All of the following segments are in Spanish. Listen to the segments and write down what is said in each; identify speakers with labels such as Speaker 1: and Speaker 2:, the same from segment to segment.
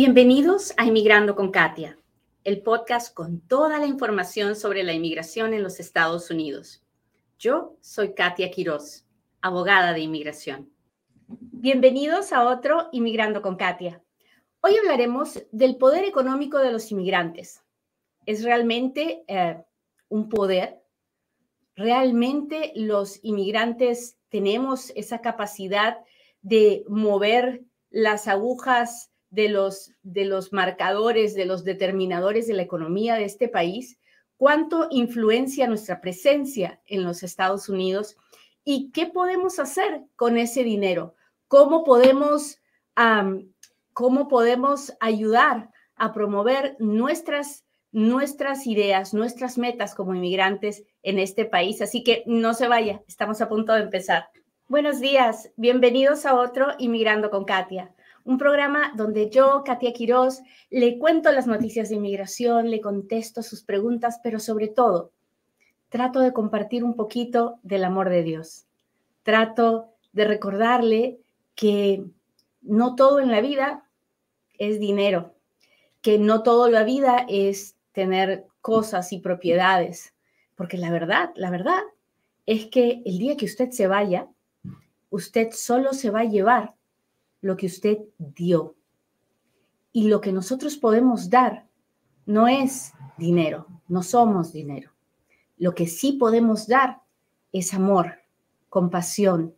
Speaker 1: Bienvenidos a Inmigrando con Katia, el podcast con toda la información sobre la inmigración en los Estados Unidos. Yo soy Katia Quiroz, abogada de inmigración. Bienvenidos a otro Inmigrando con Katia. Hoy hablaremos del poder económico de los inmigrantes. ¿Es realmente eh, un poder? ¿Realmente los inmigrantes tenemos esa capacidad de mover las agujas de los, de los marcadores, de los determinadores de la economía de este país, cuánto influencia nuestra presencia en los Estados Unidos y qué podemos hacer con ese dinero, cómo podemos, cómo podemos ayudar a promover nuestras, nuestras ideas, nuestras metas como inmigrantes en este país. Así que no se vaya, estamos a punto de empezar. Buenos días, bienvenidos a otro Inmigrando con Katia un programa donde yo, Katia Quiroz, le cuento las noticias de inmigración, le contesto sus preguntas, pero sobre todo, trato de compartir un poquito del amor de Dios. Trato de recordarle que no todo en la vida es dinero, que no todo la vida es tener cosas y propiedades, porque la verdad, la verdad es que el día que usted se vaya, usted solo se va a llevar lo que usted dio. Y lo que nosotros podemos dar no es dinero, no somos dinero. Lo que sí podemos dar es amor, compasión,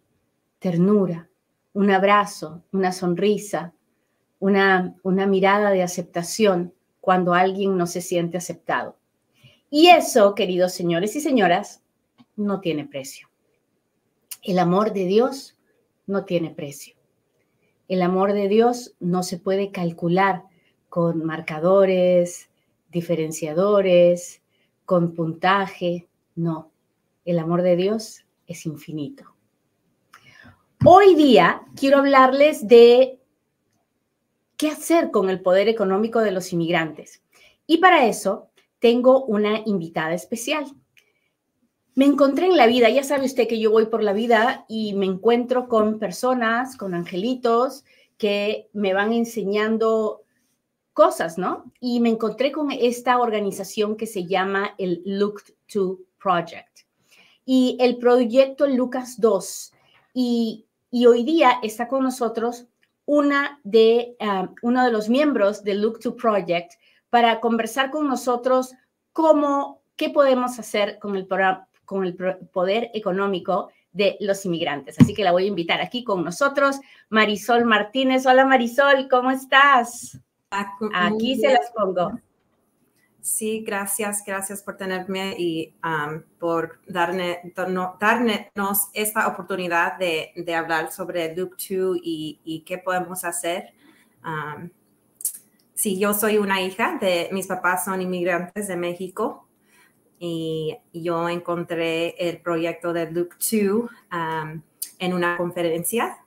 Speaker 1: ternura, un abrazo, una sonrisa, una, una mirada de aceptación cuando alguien no se siente aceptado. Y eso, queridos señores y señoras, no tiene precio. El amor de Dios no tiene precio. El amor de Dios no se puede calcular con marcadores, diferenciadores, con puntaje, no. El amor de Dios es infinito. Hoy día quiero hablarles de qué hacer con el poder económico de los inmigrantes. Y para eso tengo una invitada especial me encontré en la vida, ya sabe usted que yo voy por la vida y me encuentro con personas, con angelitos que me van enseñando cosas, ¿no? Y me encontré con esta organización que se llama el Look to Project y el proyecto Lucas 2. Y, hoy día está con nosotros una de, ah, uno de los miembros del Look to Project para conversar con nosotros cómo, qué podemos hacer con el programa con el poder económico de los inmigrantes. Así que la voy a invitar aquí con nosotros, Marisol Martínez. Hola Marisol, ¿cómo estás? Aquí se las pongo.
Speaker 2: Sí, gracias, gracias por tenerme y um, por darme, darnos esta oportunidad de, hablar sobre Loop 2 y, qué podemos hacer. Um, sí, yo soy una hija de, mis papás son inmigrantes de México y yo encontré el proyecto de 2 um, en una conferencia.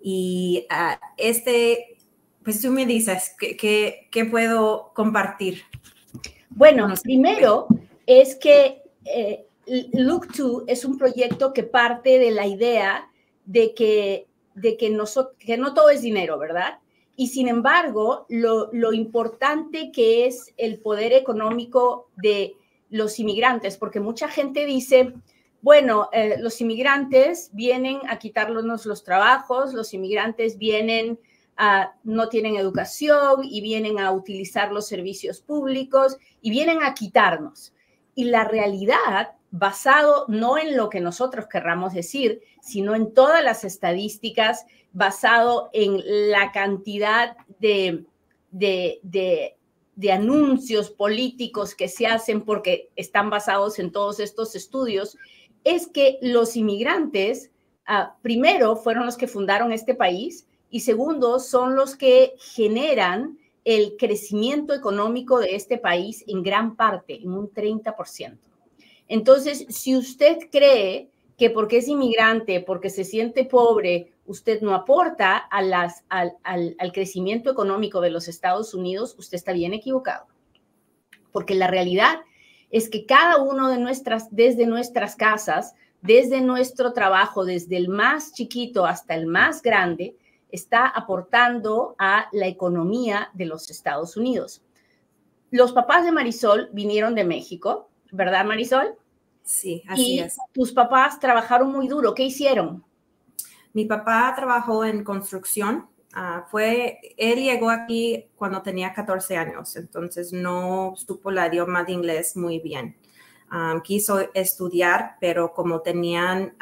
Speaker 2: Y uh, este, pues tú me dices, ¿qué, qué, puedo compartir?
Speaker 1: Bueno, primero es que eh, Look 2 es un proyecto que parte de la idea de que, de que, que no todo es dinero, ¿verdad? Y sin embargo, lo, importante que es el poder económico de los inmigrantes, porque mucha gente dice, bueno, eh, los inmigrantes vienen a quitarnos los trabajos, los inmigrantes vienen a, no tienen educación y vienen a utilizar los servicios públicos y vienen a quitarnos. Y la realidad, basado no en lo que nosotros querramos decir, sino en todas las estadísticas basado en la cantidad de, de, anuncios políticos que se hacen porque están basados en todos estos estudios, es que los inmigrantes, ah, primero, fueron los que fundaron este país y segundo, son los que generan el crecimiento económico de este país en gran parte, en un 30%. Entonces, si usted cree que porque es inmigrante, porque se siente pobre, usted no aporta a las, al, al, crecimiento económico de los Estados Unidos, usted está bien equivocado. Porque la realidad es que cada uno de nuestras, desde nuestras casas, desde nuestro trabajo, desde el más chiquito hasta el más grande, está aportando a la economía de los Estados Unidos. Los papás de Marisol vinieron de México, ¿verdad, Marisol?
Speaker 2: Sí, así es.
Speaker 1: Tus papás trabajaron muy duro. ¿Qué hicieron?
Speaker 2: Mi papá trabajó en construcción. Ah, fue, él llegó aquí cuando tenía 14 años, entonces no supo la idioma de inglés muy bien. quiso estudiar, pero como tenían,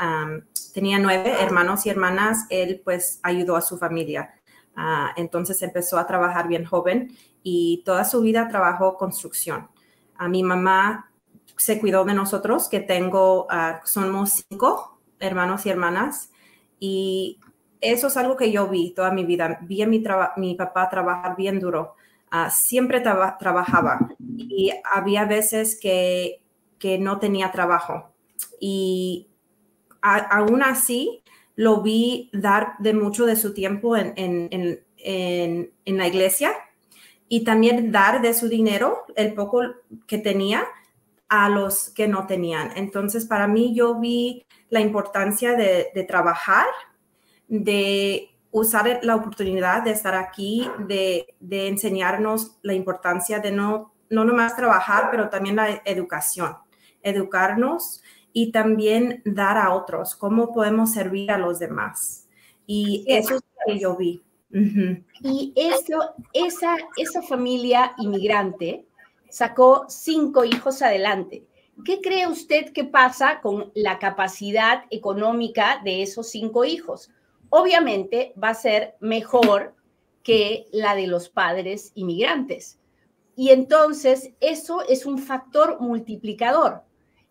Speaker 2: tenía nueve hermanos y hermanas, él pues ayudó a su familia. Ah, entonces empezó a trabajar bien joven y toda su vida trabajó construcción. A mi mamá se cuidó de nosotros, que tengo, ah, somos cinco hermanos y hermanas, y eso es algo que yo vi toda mi vida. Vi a mi, papá trabajar bien duro. Ah, siempre trabajaba y había veces que, que no tenía trabajo. Y aún así lo vi dar de mucho de su tiempo en, en, en, en, la iglesia y también dar de su dinero, el poco que tenía, a los que no tenían. Entonces, para mí yo vi la importancia de, trabajar, de usar la oportunidad de estar aquí, de, enseñarnos la importancia de no, no nomás trabajar, pero también la educación, educarnos y también dar a otros, cómo podemos servir a los demás. Y eso es lo que yo vi.
Speaker 1: Y eso, esa, esa familia inmigrante sacó cinco hijos adelante. ¿Qué cree usted que pasa con la capacidad económica de esos cinco hijos? Obviamente va a ser mejor que la de los padres inmigrantes. Y entonces eso es un factor multiplicador.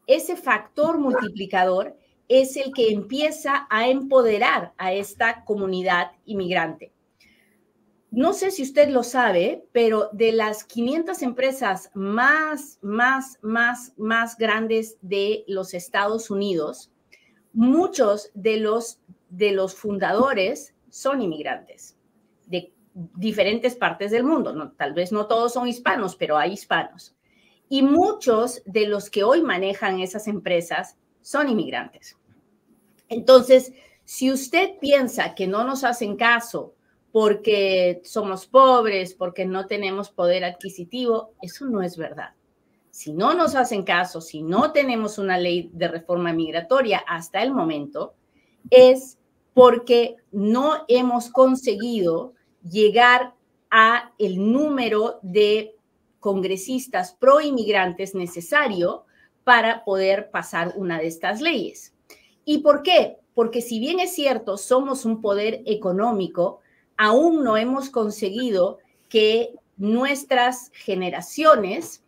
Speaker 1: Ese factor multiplicador es el que empieza a empoderar a esta comunidad inmigrante. No sé si usted lo sabe, pero de las 500 empresas más, más, más, más grandes de los Estados Unidos, muchos de los, de los fundadores son inmigrantes de diferentes partes del mundo. tal vez no todos son hispanos, pero hay hispanos. Y muchos de los que hoy manejan esas empresas son inmigrantes. Entonces, si usted piensa que no nos hacen caso, porque somos pobres, porque no tenemos poder adquisitivo. Eso no es verdad. Si no nos hacen caso, si no tenemos una ley de reforma migratoria hasta el momento, es porque no hemos conseguido llegar a el número de congresistas pro inmigrantes necesario para poder pasar una de estas leyes. ¿Y por qué? Porque si bien es cierto, somos un poder económico, aún no hemos conseguido que nuestras generaciones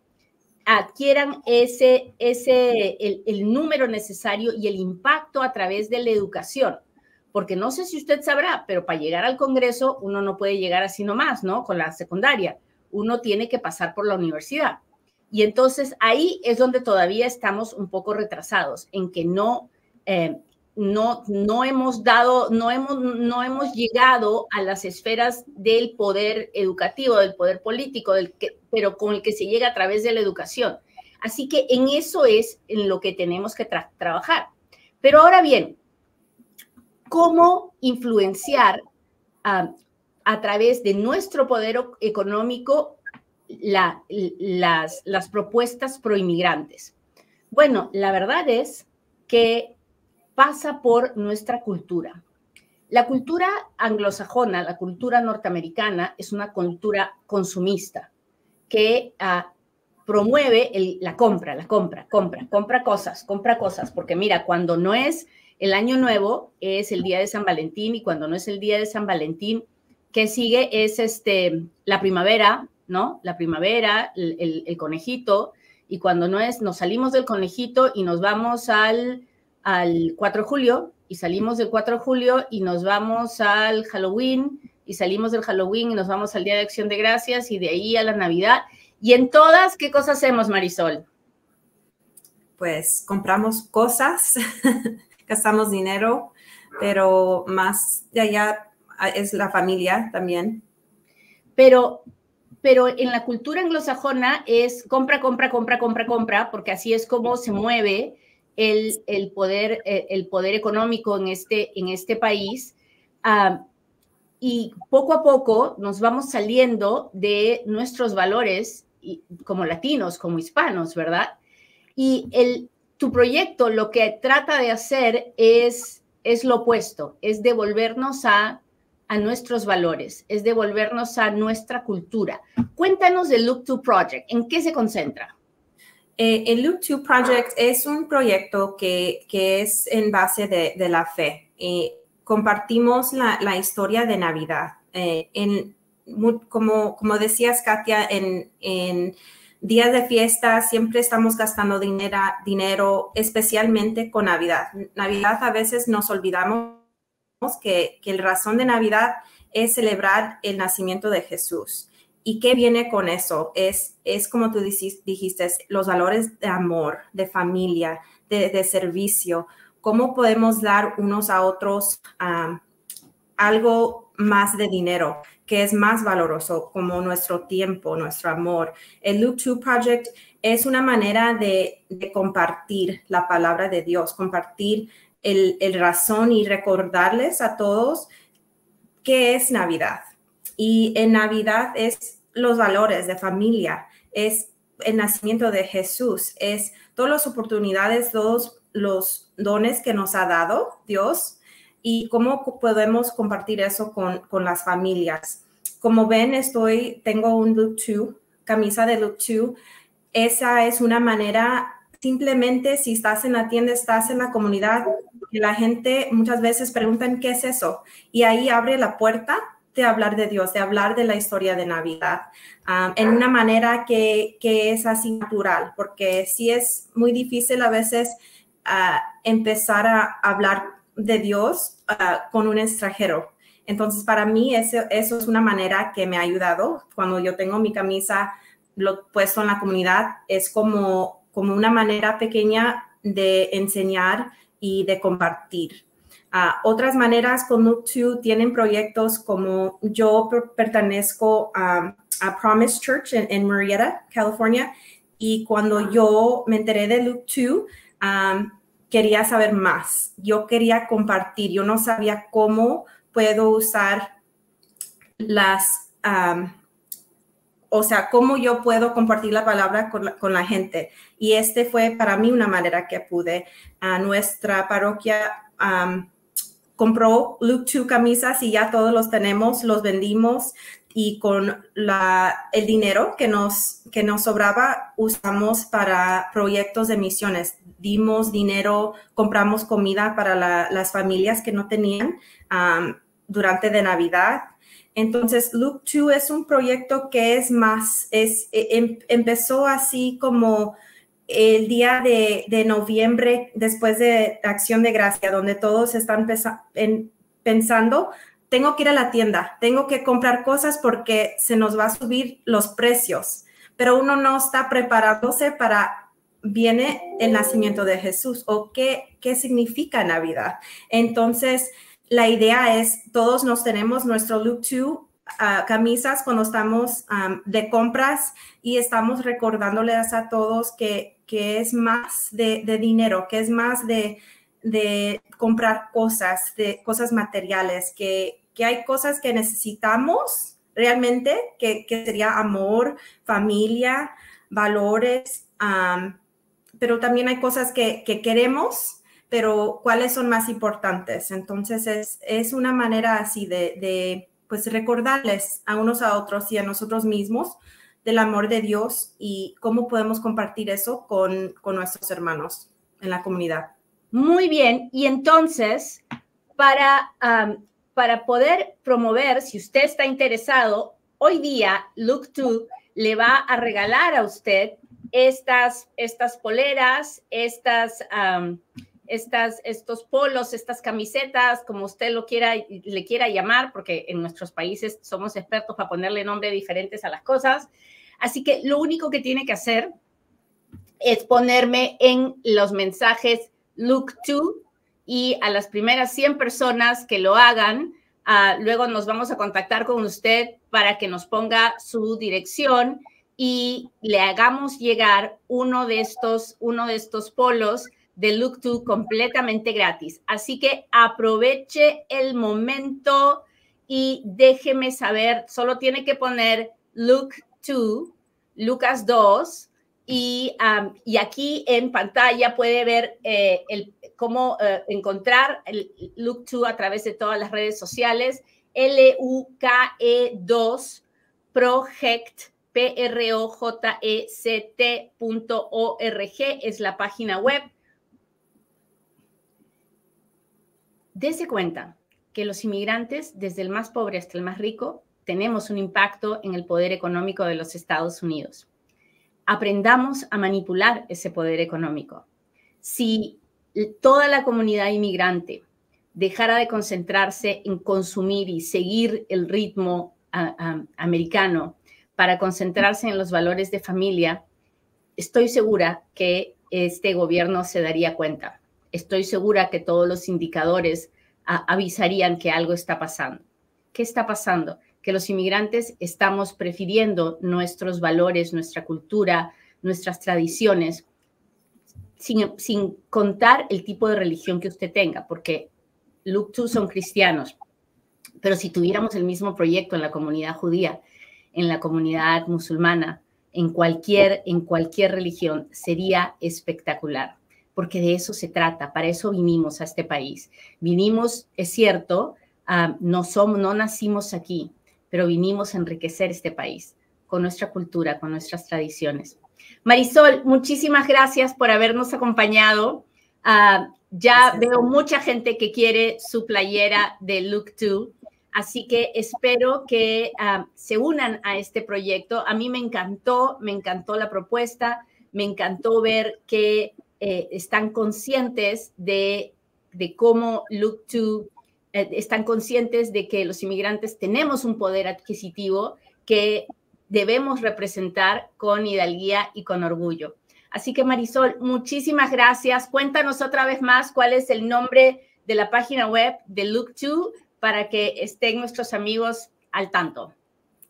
Speaker 1: adquieran ese, el, número necesario y el impacto a través de la educación. Porque no sé si usted sabrá, pero para llegar al Congreso uno no puede llegar así nomás, ¿no? Con la secundaria. Uno tiene que pasar por la universidad. Y entonces ahí es donde todavía estamos un poco retrasados, en que no eh, no, no hemos dado, no hemos, no hemos llegado a las esferas del poder educativo, del poder político, del que, pero con el que se llega a través de la educación. Así que en eso es en lo que tenemos que trabajar. Pero ahora bien, ¿cómo influenciar a través de nuestro poder económico las, las propuestas proinmigrantes? Bueno, la verdad es que pasa por nuestra cultura. La cultura anglosajona, la cultura norteamericana, es una cultura consumista que ah, promueve la compra, la compra, compra, compra cosas, compra cosas, porque mira, cuando no es el año nuevo, es el día de San Valentín y cuando no es el día de San Valentín, ¿qué sigue? Es este, la primavera, ¿no? La primavera, el conejito, y cuando no es, nos salimos del conejito y nos vamos al al 4 de julio y salimos del 4 de julio y nos vamos al Halloween y salimos del Halloween y nos vamos al Día de Acción de Gracias y de ahí a la Navidad. Y en todas, ¿qué cosas hacemos, Marisol?
Speaker 2: Pues compramos cosas, gastamos dinero, pero más de allá es la familia también.
Speaker 1: Pero, pero en la cultura anglosajona es compra, compra, compra, compra, compra, porque así es como se mueve el, poder, eh, el poder económico en este, en este país. Ah, y poco a poco nos vamos saliendo de nuestros valores como latinos, como hispanos, ¿verdad? Y el, tu proyecto lo que trata de hacer es, es lo opuesto, es devolvernos a, a nuestros valores, es devolvernos a nuestra cultura. Cuéntanos del Look to Project, ¿en qué se concentra?
Speaker 2: Eh, el Look to Project es un proyecto que, es en base de, la fe. Eh, compartimos la, historia de Navidad. Eh, como, como decías, Katia, en, días de fiesta siempre estamos gastando dinero, dinero, especialmente con Navidad. Navidad a veces nos olvidamos que la razón de Navidad es celebrar el nacimiento de Jesús. ¿Y qué viene con eso? Es, es como tú dijiste, los valores de amor, de familia, de, servicio. ¿Cómo podemos dar unos a otros um, algo más de dinero, que es más valoroso, como nuestro tiempo, nuestro amor? El Look 2 Project es una manera de, de compartir la palabra de Dios, compartir el, el razón y recordarles a todos qué es Navidad y en Navidad es los valores de familia, es el nacimiento de Jesús, es todas las oportunidades, todos los dones que nos ha dado Dios y cómo podemos compartir eso con, con las familias. Como ven, estoy, tengo un Luke 2, camisa de Luke 2. Esa es una manera, simplemente si estás en la tienda, estás en la comunidad, la gente muchas veces preguntan qué es eso. Y ahí abre la puerta de hablar de Dios, de hablar de la historia de Navidad, en una manera que, que, es así natural, porque sí es muy difícil a veces uh, empezar a hablar de Dios uh, con un extranjero. Entonces, para mí eso, eso, es una manera que me ha ayudado. Cuando yo tengo mi camisa lo puesto en la comunidad, es como, como una manera pequeña de enseñar y de compartir. Uh, otras maneras con Look 2 tienen proyectos como yo pertenezco a, a Promise Church en, en, Marietta, California, y cuando yo me enteré de Look 2, um, quería saber más. Yo quería compartir, yo no sabía cómo puedo usar las, um, o sea, cómo yo puedo compartir la palabra con la, con la, gente. Y este fue para mí una manera que pude. A nuestra parroquia um, compró Luke 2 camisas y ya todos los tenemos, los vendimos y con la, el dinero que nos, que nos sobraba usamos para proyectos de misiones. Dimos dinero, compramos comida para la, las familias que no tenían um, durante de Navidad. Entonces, Luke 2 es un proyecto que es más, es, em, empezó así como el día de, de, noviembre, después de Acción de Gracia, donde todos están en, pensando, tengo que ir a la tienda, tengo que comprar cosas porque se nos va a subir los precios, pero uno no está preparándose para, viene el nacimiento de Jesús o qué, qué significa Navidad. Entonces, la idea es, todos nos tenemos nuestro look to Camisas cuando estamos de compras y estamos recordándoles a todos que que es más de, dinero, que es más de, comprar cosas, de cosas materiales, que, hay cosas que necesitamos realmente, que, sería amor, familia, valores, pero también hay cosas que, queremos, pero cuáles son más importantes. Entonces es, una manera así de, de, pues recordarles a unos a otros y a nosotros mismos del amor de Dios y cómo podemos compartir eso con, con nuestros hermanos en la comunidad.
Speaker 1: Muy bien, y entonces, para, para poder promover, si usted está interesado, hoy día Look 2 le va a regalar a usted estas, estas poleras, estas, estos polos, estas camisetas, como usted lo quiera, le quiera llamar, porque en nuestros países somos expertos para ponerle nombre diferentes a las cosas. Así que lo único que tiene que hacer es ponerme en los mensajes look to y a las primeras 100 personas que lo hagan, uh, luego nos vamos a contactar con usted para que nos ponga su dirección y le hagamos llegar uno de estos, uno de estos polos de Look to completamente gratis. Así que aproveche el momento y déjeme saber, solo tiene que poner Luke 2, Lucas 2, y, y, aquí en pantalla puede ver eh, el, cómo eh, encontrar el Look 2 a través de todas las redes sociales. L-U-K-E-2 Project, P-R-O-J-E-C-T.org es la página web. Dese cuenta que los inmigrantes, desde el más pobre hasta el más rico, tenemos un impacto en el poder económico de los Estados Unidos aprendamos a manipular ese poder económico. Si toda la comunidad inmigrante dejara de concentrarse en consumir y seguir el ritmo americano para concentrarse en los valores de familia, estoy segura que este gobierno se daría cuenta. Estoy segura que todos los indicadores avisarían que algo está pasando. ¿Qué está pasando? que los inmigrantes estamos prefiriendo nuestros valores, nuestra cultura, nuestras tradiciones, sin, contar el tipo de religión que usted tenga, porque 2 son cristianos, pero si tuviéramos el mismo proyecto en la comunidad judía, en la comunidad musulmana, en cualquier, en cualquier religión, sería espectacular, porque de eso se trata, para eso vinimos a este país. Vinimos, es cierto, ah, no, somos, no nacimos aquí, pero vinimos a enriquecer este país con nuestra cultura, con nuestras tradiciones. Marisol, muchísimas gracias por habernos acompañado. Ah, ya veo mucha gente que quiere su playera de Look 2, así que espero que ah, se unan a este proyecto. A mí me encantó, me encantó la propuesta, me encantó ver que eh, están conscientes de, de cómo Look 2 eh, están conscientes de que los inmigrantes tenemos un poder adquisitivo que debemos representar con hidalguía y con orgullo. Así que Marisol, muchísimas gracias. Cuéntanos otra vez más cuál es el nombre de la página web de Look2 para que estén nuestros amigos al tanto.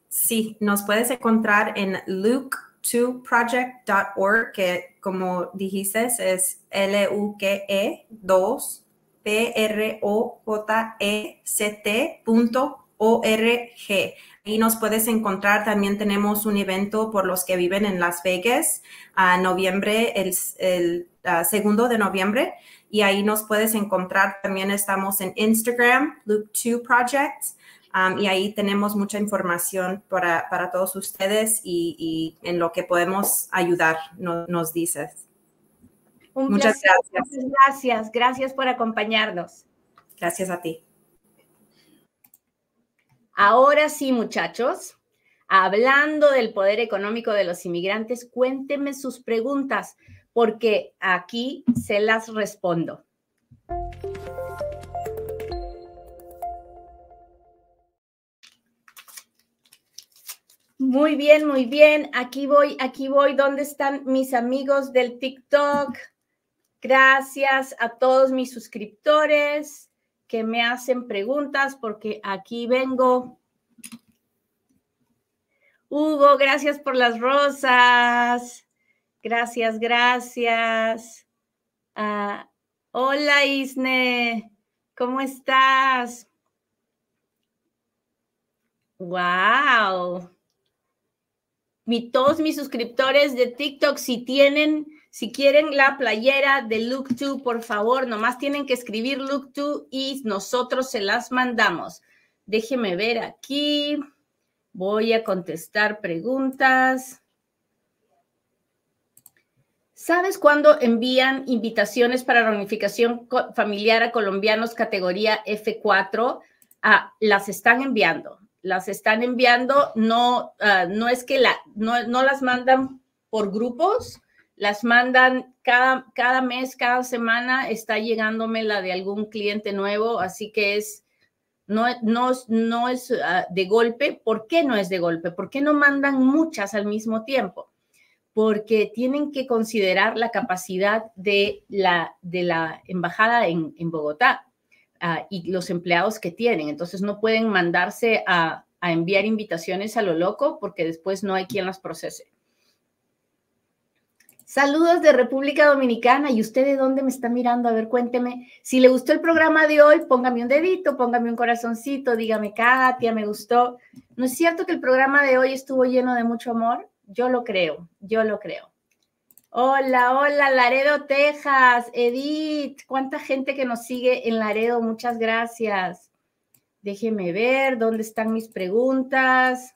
Speaker 2: Sí, nos puedes encontrar en luke2project.org, que como dijiste es L-U-K-E 2 P-R-O-J-E-C-T.org. Ahí nos puedes encontrar. También tenemos un evento por los que viven en Las Vegas a noviembre, el, segundo de noviembre. Y ahí nos puedes encontrar. También estamos en Instagram, Luke2 Project. Um, y ahí tenemos mucha información para, todos ustedes y, en lo que podemos ayudar, nos dices.
Speaker 1: Muchas gracias. Muchas gracias. Gracias por acompañarnos.
Speaker 2: Gracias a ti.
Speaker 1: Ahora sí, muchachos, hablando del poder económico de los inmigrantes, cuéntenme sus preguntas, porque aquí se las respondo. Muy bien, muy bien. Aquí voy, aquí voy. ¿Dónde están mis amigos del TikTok? Gracias a todos mis suscriptores que me hacen preguntas porque aquí vengo. Hugo, gracias por las rosas. Gracias, gracias. Ah, hola Isne, ¿cómo estás? Wow. Mi, todos mis suscriptores de TikTok, si tienen si quieren la playera de Look 2, por favor, nomás tienen que escribir Look 2 y nosotros se las mandamos. Déjeme ver aquí. Voy a contestar preguntas. ¿Sabes cuándo envían invitaciones para reunificación familiar a colombianos categoría F4? Ah, las están enviando. Las están enviando. No, ah, no es que la, no, no las mandan por grupos, las mandan cada, cada mes, cada semana está llegándome la de algún cliente nuevo, así que es, no, no, no es ah, de golpe. ¿Por qué no es de golpe? ¿Por qué no mandan muchas al mismo tiempo? Porque tienen que considerar la capacidad de la, de la embajada en, Bogotá ah, y los empleados que tienen. Entonces no pueden mandarse a, a enviar invitaciones a lo loco porque después no hay quien las procese. Saludos de República Dominicana. ¿Y usted de dónde me está mirando? A ver, cuénteme. Si le gustó el programa de hoy, póngame un dedito, póngame un corazoncito, dígame, Katia, me gustó. ¿No es cierto que el programa de hoy estuvo lleno de mucho amor? Yo lo creo, yo lo creo. Hola, hola, Laredo, Texas. Edith, cuánta gente que nos sigue en Laredo. Muchas gracias. Déjeme ver dónde están mis preguntas.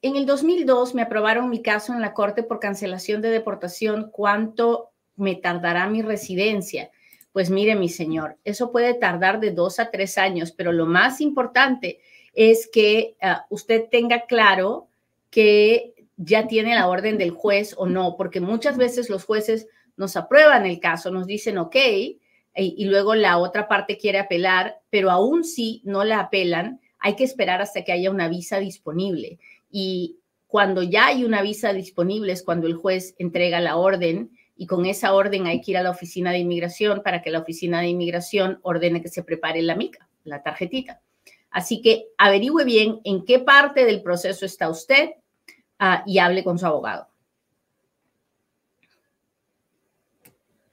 Speaker 1: En el 2002 me aprobaron mi caso en la Corte por cancelación de deportación. ¿Cuánto me tardará mi residencia? Pues mire, mi señor, eso puede tardar de dos a tres años, pero lo más importante es que ah, usted tenga claro que ya tiene la orden del juez o no, porque muchas veces los jueces nos aprueban el caso, nos dicen ok, y, y luego la otra parte quiere apelar, pero aún si no la apelan, hay que esperar hasta que haya una visa disponible y cuando ya hay una visa disponible es cuando el juez entrega la orden y con esa orden hay que ir a la oficina de inmigración para que la oficina de inmigración ordene que se prepare la mica, la tarjetita. Así que averigüe bien en qué parte del proceso está usted ah, y hable con su abogado.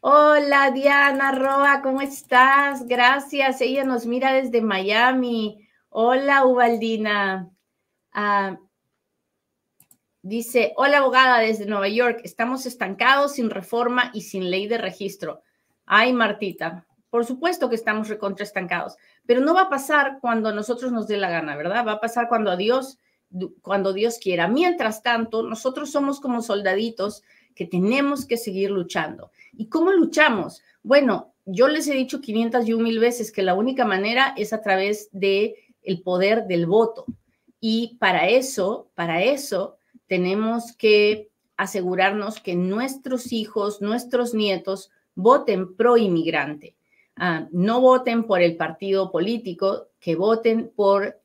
Speaker 1: Hola Diana Roa, ¿cómo estás? Gracias. Ella nos mira desde Miami. Hola Ubaldina. Ah, Dice, hola abogada desde Nueva York, estamos estancados sin reforma y sin ley de registro. Ay, Martita, por supuesto que estamos recontra estancados, pero no va a pasar cuando a nosotros nos dé la gana, ¿verdad? Va a pasar cuando a Dios, cuando Dios quiera. Mientras tanto, nosotros somos como soldaditos que tenemos que seguir luchando. ¿Y cómo luchamos? Bueno, yo les he dicho 500 y un mil veces que la única manera es a través de el poder del voto. Y para eso, para eso, tenemos que asegurarnos que nuestros hijos, nuestros nietos voten pro inmigrante. Ah, no voten por el partido político, que voten por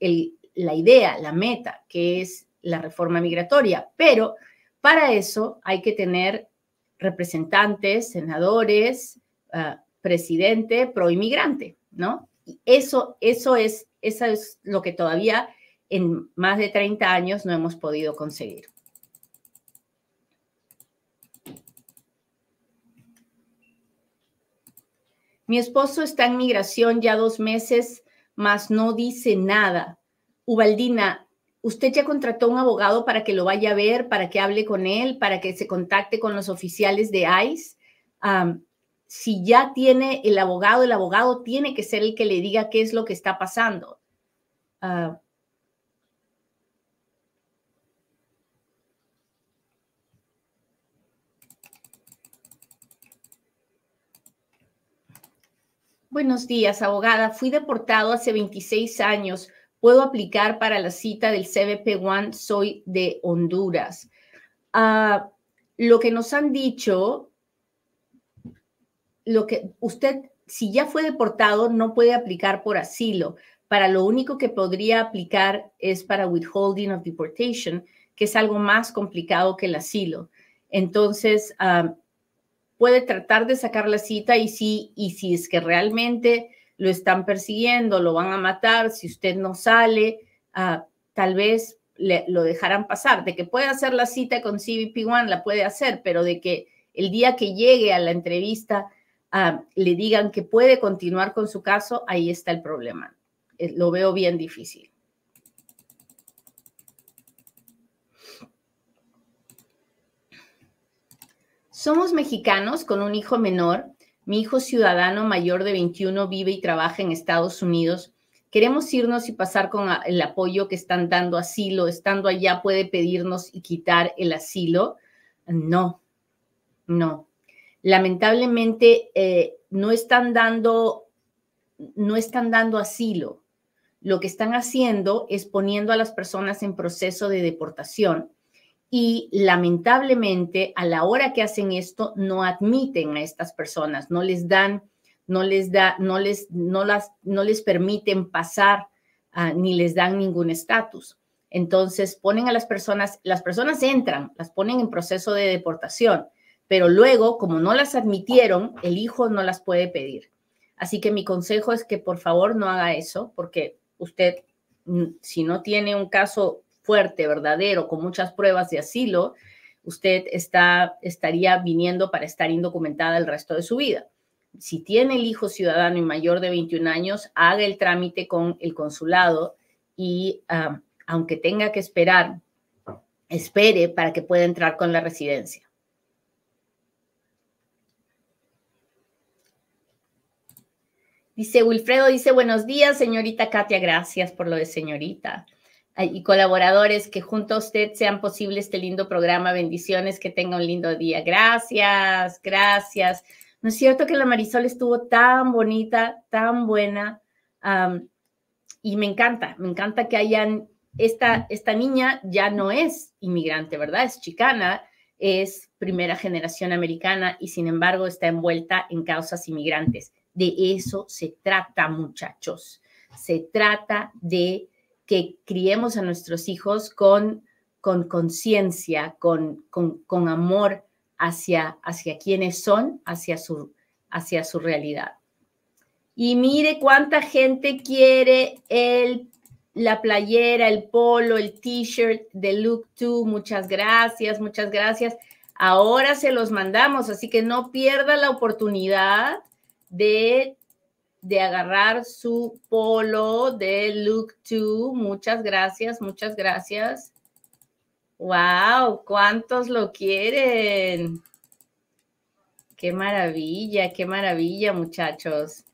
Speaker 1: la idea, la meta, que es la reforma migratoria. Pero para eso hay que tener representantes, senadores, ah, presidente pro inmigrante, ¿no? eso, eso, es, eso es lo que todavía en más de 30 años no hemos podido conseguir. Mi esposo está en migración ya dos meses, mas no dice nada. Ubaldina, ¿usted ya contrató un abogado para que lo vaya a ver, para que hable con él, para que se contacte con los oficiales de ICE? si ya tiene el abogado, el abogado tiene que ser el que le diga qué es lo que está pasando. Ah, Buenos días, abogada. Fui deportado hace 26 años. ¿Puedo aplicar para la cita del CBP One? Soy de Honduras. Ah, lo que nos han dicho, lo que usted, si ya fue deportado, no puede aplicar por asilo. Para lo único que podría aplicar es para withholding of deportation, que es algo más complicado que el asilo. Entonces, ah, puede tratar de sacar la cita y si, y si es que realmente lo están persiguiendo, lo van a matar, si usted no sale, ah, tal vez lo dejarán pasar. De que puede hacer la cita con CBP One, la puede hacer, pero de que el día que llegue a la entrevista ah, le digan que puede continuar con su caso, ahí está el problema. Eh, lo veo bien difícil. Somos mexicanos con un hijo menor. Mi hijo ciudadano mayor de 21 vive y trabaja en Estados Unidos. Queremos irnos y pasar con el apoyo que están dando asilo. Estando allá puede pedirnos y quitar el asilo. No, no. Lamentablemente eh, no están dando, no están dando asilo. Lo que están haciendo es poniendo a las personas en proceso de deportación y lamentablemente a la hora que hacen esto no admiten a estas personas, no les dan, no les da, no les, no las, no les permiten pasar ah, ni les dan ningún estatus. Entonces ponen a las personas, las personas entran, las ponen en proceso de deportación, pero luego, como no las admitieron, el hijo no las puede pedir. Así que mi consejo es que por favor no haga eso, porque usted, mm, si no tiene un caso fuerte, verdadero, con muchas pruebas de asilo, usted está, estaría viniendo para estar indocumentada el resto de su vida. Si tiene el hijo ciudadano y mayor de 21 años, haga el trámite con el consulado y ah, aunque tenga que esperar, espere para que pueda entrar con la residencia. Dice Wilfredo, dice buenos días, señorita Katia, gracias por lo de señorita. Y colaboradores, que junto a usted sean posible este lindo programa. Bendiciones, que tenga un lindo día. Gracias, gracias. ¿No es cierto que la Marisol estuvo tan bonita, tan buena? y me encanta, me encanta que hayan, esta, esta niña ya no es inmigrante, ¿verdad? Es chicana, es primera generación americana y sin embargo está envuelta en causas inmigrantes de eso se trata, muchachos. Se trata de que criemos a nuestros hijos con con conciencia, con, con, amor hacia, hacia quienes son, hacia su, hacia su realidad. Y mire cuánta gente quiere el, la playera, el polo, el t-shirt de Look 2. Muchas gracias, muchas gracias. Ahora se los mandamos, así que no pierda la oportunidad de, de agarrar su polo de Look 2. Muchas gracias, muchas gracias. ¡Wow! ¿Cuántos lo quieren? Qué maravilla, qué maravilla, muchachos.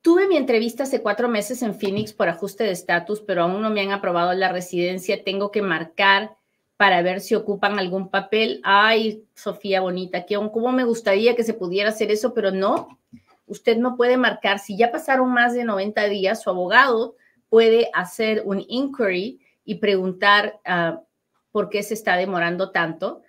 Speaker 1: Tuve mi entrevista hace cuatro meses en Phoenix por ajuste de estatus, pero aún no me han aprobado la residencia. Tengo que marcar para ver si ocupan algún papel. Ay, Sofía bonita, que cómo me gustaría que se pudiera hacer eso, pero no. Usted no puede marcar, si ya pasaron más de 90 días, su abogado puede hacer un inquiry y preguntar ah, por qué se está demorando tanto.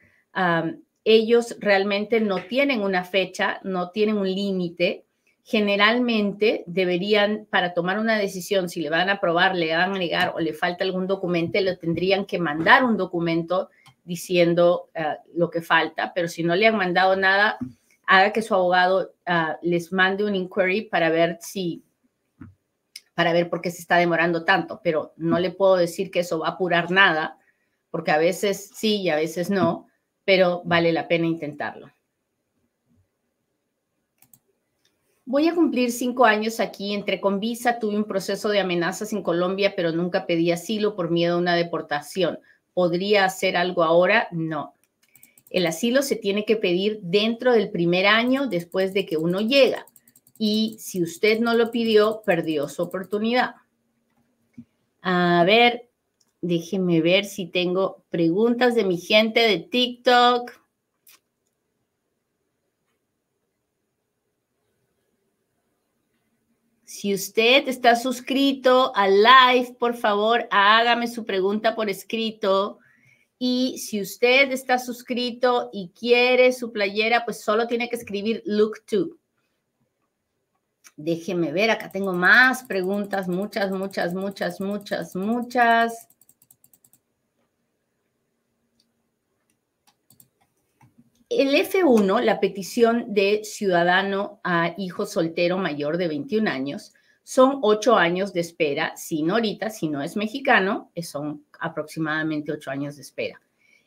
Speaker 1: ellos realmente no tienen una fecha, no tienen un límite generalmente deberían, para tomar una decisión, si le van a aprobar, le van a negar o le falta algún documento, le tendrían que mandar un documento diciendo eh, lo que falta, pero si no le han mandado nada, haga que su abogado eh, les mande un inquiry para ver si, para ver por qué se está demorando tanto, pero no le puedo decir que eso va a apurar nada, porque a veces sí y a veces no, pero vale la pena intentarlo. Voy a cumplir cinco años aquí, entré con visa, tuve un proceso de amenazas en Colombia, pero nunca pedí asilo por miedo a una deportación. ¿Podría hacer algo ahora? No. El asilo se tiene que pedir dentro del primer año después de que uno llega. Y si usted no lo pidió, perdió su oportunidad. A ver, déjenme ver si tengo preguntas de mi gente de TikTok. Si usted está suscrito al live, por favor, hágame su pregunta por escrito. Y si usted está suscrito y quiere su playera, pues solo tiene que escribir look to. Déjeme ver, acá tengo más preguntas, muchas, muchas, muchas, muchas, muchas. El F1, la petición de ciudadano a hijo soltero mayor de 21 años, son ocho años de espera. Si no ahorita, si no es mexicano, son aproximadamente ocho años de espera.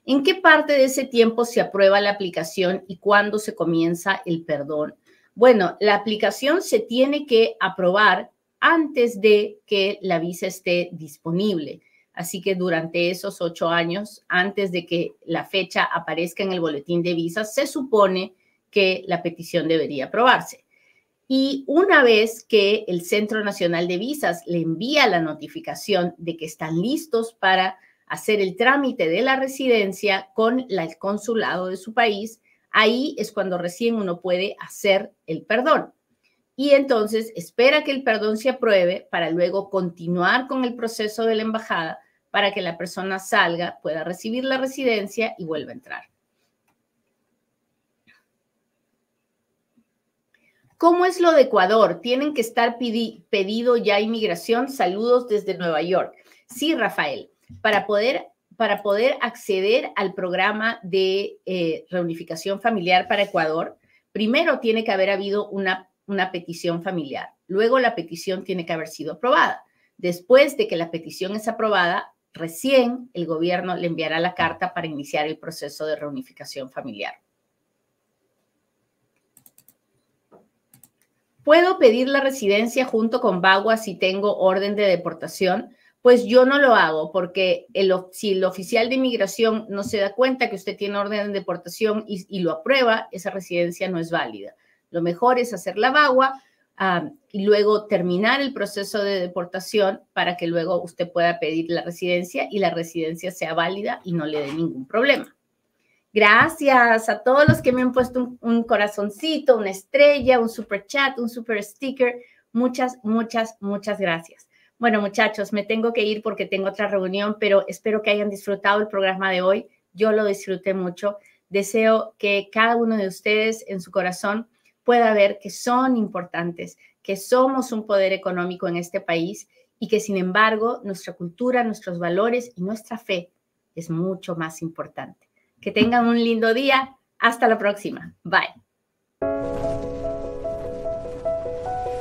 Speaker 1: ¿En qué parte de ese tiempo se aprueba la aplicación y cuándo se comienza el perdón? Bueno, la aplicación se tiene que aprobar antes de que la visa esté disponible. Así que durante esos ocho años, antes de que la fecha aparezca en el boletín de visas, se supone que la petición debería aprobarse. Y una vez que el Centro Nacional de Visas le envía la notificación de que están listos para hacer el trámite de la residencia con el consulado de su país, ahí es cuando recién uno puede hacer el perdón. Y entonces espera que el perdón se apruebe para luego continuar con el proceso de la embajada para que la persona salga, pueda recibir la residencia y vuelva a entrar. ¿Cómo es lo de Ecuador? ¿Tienen que estar pedido ya inmigración? Saludos desde Nueva York. Sí, Rafael, para poder, para poder acceder al programa de eh, reunificación familiar para Ecuador, primero tiene que haber habido una, una petición familiar. Luego la petición tiene que haber sido aprobada. Después de que la petición es aprobada, recién el gobierno le enviará la carta para iniciar el proceso de reunificación familiar. ¿Puedo pedir la residencia junto con Bagua si tengo orden de deportación? Pues yo no lo hago porque si el oficial de inmigración no se da cuenta que usted tiene orden de deportación y, lo aprueba, esa residencia no es válida. Lo mejor es hacer la Bagua ah, y luego terminar el proceso de deportación para que luego usted pueda pedir la residencia y la residencia sea válida y no le dé ningún problema. Gracias a todos los que me han puesto un, corazoncito, una estrella, un super chat, un super sticker. Muchas, muchas, muchas gracias. Bueno, muchachos, me tengo que ir porque tengo otra reunión, pero espero que hayan disfrutado el programa de hoy. Yo lo disfruté mucho. Deseo que cada uno de ustedes en su corazón pueda ver que son importantes, que somos un poder económico en este país y que sin embargo nuestra cultura, nuestros valores y nuestra fe es mucho más importante. Que tengan un lindo día. Hasta la próxima. Bye.